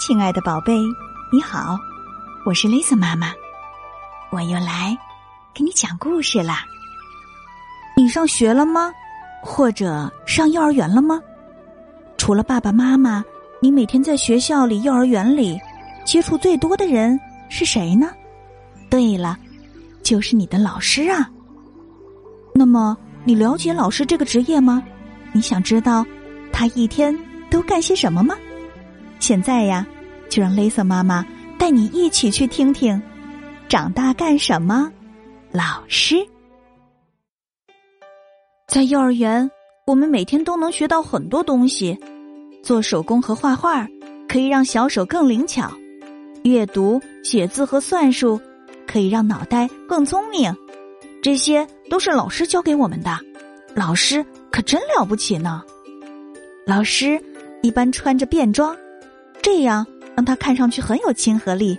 亲爱的宝贝，你好，我是 Lisa 妈妈，我又来给你讲故事啦。你上学了吗？或者上幼儿园了吗？除了爸爸妈妈，你每天在学校里、幼儿园里接触最多的人是谁呢？对了，就是你的老师啊。那么，你了解老师这个职业吗？你想知道他一天都干些什么吗？现在呀，就让 Lisa 妈妈带你一起去听听，长大干什么？老师在幼儿园，我们每天都能学到很多东西。做手工和画画可以让小手更灵巧，阅读、写字和算术可以让脑袋更聪明。这些都是老师教给我们的，老师可真了不起呢。老师一般穿着便装。这样让他看上去很有亲和力。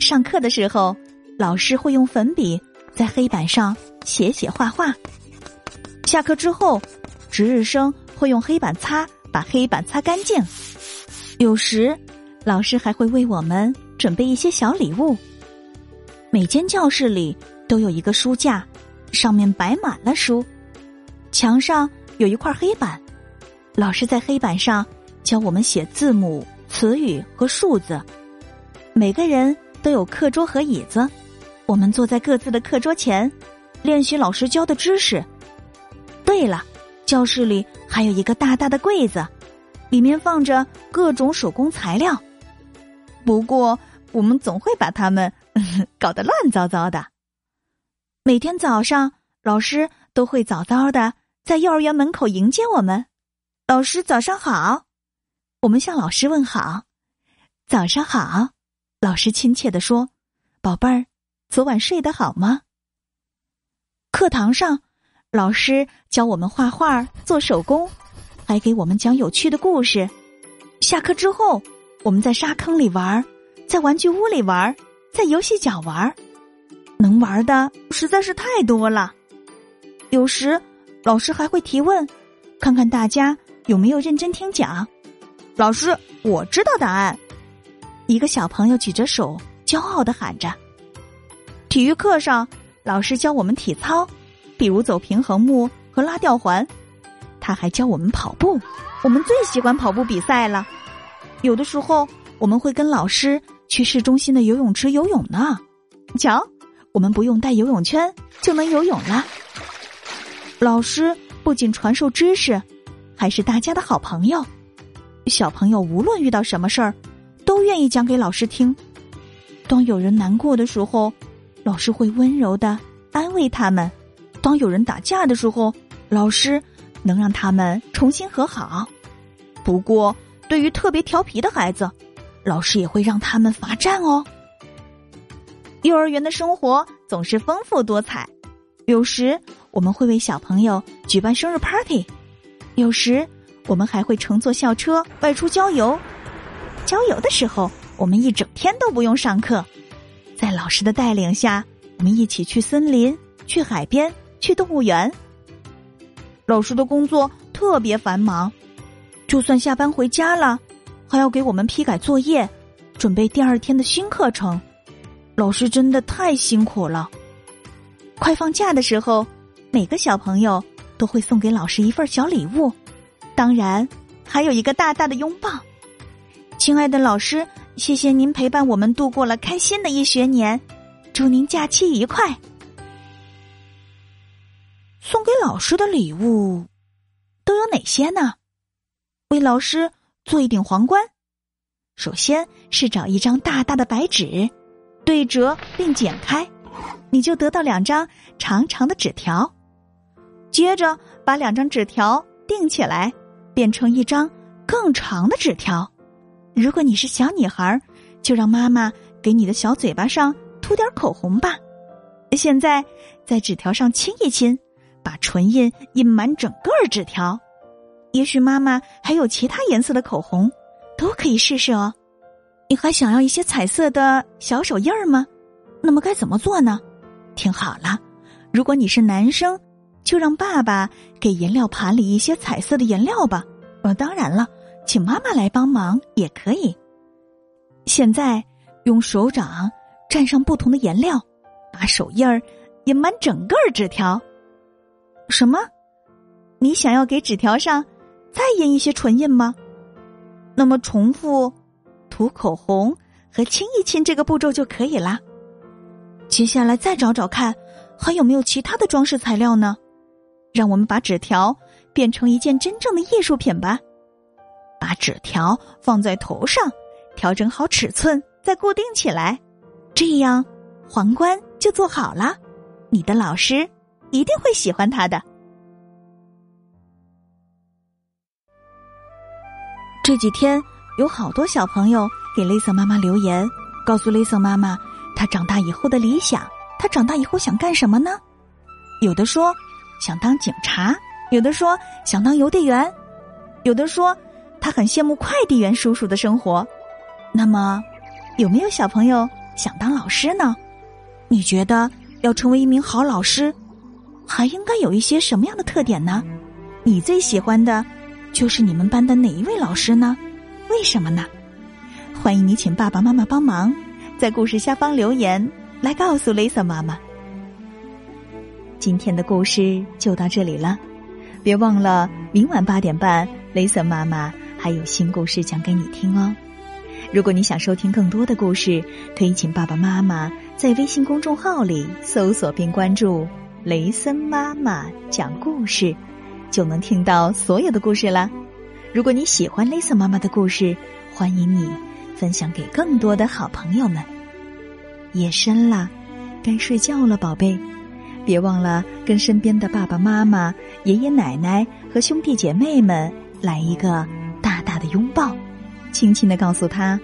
上课的时候，老师会用粉笔在黑板上写写画画。下课之后，值日生会用黑板擦把黑板擦干净。有时，老师还会为我们准备一些小礼物。每间教室里都有一个书架，上面摆满了书。墙上有一块黑板，老师在黑板上教我们写字母。词语和数字，每个人都有课桌和椅子，我们坐在各自的课桌前，练习老师教的知识。对了，教室里还有一个大大的柜子，里面放着各种手工材料。不过，我们总会把它们搞得乱糟糟的。每天早上，老师都会早早的在幼儿园门口迎接我们。老师，早上好。我们向老师问好，早上好。老师亲切的说：“宝贝儿，昨晚睡得好吗？”课堂上，老师教我们画画、做手工，还给我们讲有趣的故事。下课之后，我们在沙坑里玩，在玩具屋里玩，在游戏角玩，能玩的实在是太多了。有时，老师还会提问，看看大家有没有认真听讲。老师，我知道答案。一个小朋友举着手，骄傲的喊着。体育课上，老师教我们体操，比如走平衡木和拉吊环。他还教我们跑步，我们最喜欢跑步比赛了。有的时候，我们会跟老师去市中心的游泳池游泳呢。瞧，我们不用带游泳圈就能游泳了。老师不仅传授知识，还是大家的好朋友。小朋友无论遇到什么事儿，都愿意讲给老师听。当有人难过的时候，老师会温柔的安慰他们；当有人打架的时候，老师能让他们重新和好。不过，对于特别调皮的孩子，老师也会让他们罚站哦。幼儿园的生活总是丰富多彩，有时我们会为小朋友举办生日 party，有时。我们还会乘坐校车外出郊游，郊游的时候，我们一整天都不用上课，在老师的带领下，我们一起去森林、去海边、去动物园。老师的工作特别繁忙，就算下班回家了，还要给我们批改作业，准备第二天的新课程。老师真的太辛苦了。快放假的时候，每个小朋友都会送给老师一份小礼物。当然，还有一个大大的拥抱，亲爱的老师，谢谢您陪伴我们度过了开心的一学年，祝您假期愉快。送给老师的礼物都有哪些呢？为老师做一顶皇冠，首先是找一张大大的白纸，对折并剪开，你就得到两张长长的纸条，接着把两张纸条钉起来。变成一张更长的纸条。如果你是小女孩，就让妈妈给你的小嘴巴上涂点口红吧。现在在纸条上亲一亲，把唇印印满整个纸条。也许妈妈还有其他颜色的口红，都可以试试哦。你还想要一些彩色的小手印儿吗？那么该怎么做呢？听好了，如果你是男生，就让爸爸给颜料盘里一些彩色的颜料吧。呃，当然了，请妈妈来帮忙也可以。现在用手掌蘸上不同的颜料，把手印儿印满整个纸条。什么？你想要给纸条上再印一些唇印吗？那么重复涂口红和亲一亲这个步骤就可以啦。接下来再找找看，还有没有其他的装饰材料呢？让我们把纸条变成一件真正的艺术品吧。把纸条放在头上，调整好尺寸，再固定起来，这样皇冠就做好了。你的老师一定会喜欢它的。这几天有好多小朋友给 Lisa 妈妈留言，告诉 Lisa 妈妈她长大以后的理想。她长大以后想干什么呢？有的说想当警察，有的说想当邮递员，有的说。他很羡慕快递员叔叔的生活，那么，有没有小朋友想当老师呢？你觉得要成为一名好老师，还应该有一些什么样的特点呢？你最喜欢的，就是你们班的哪一位老师呢？为什么呢？欢迎你请爸爸妈妈帮忙，在故事下方留言来告诉 Lisa 妈妈。今天的故事就到这里了，别忘了明晚八点半雷森妈妈。还有新故事讲给你听哦！如果你想收听更多的故事，可以请爸爸妈妈在微信公众号里搜索并关注“雷森妈妈讲故事”，就能听到所有的故事啦。如果你喜欢雷森妈妈的故事，欢迎你分享给更多的好朋友们。夜深了，该睡觉了，宝贝，别忘了跟身边的爸爸妈妈、爷爷奶奶和兄弟姐妹们来一个大大。的拥抱，轻轻的告诉他：“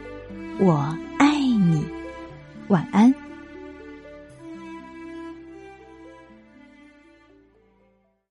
我爱你。”晚安。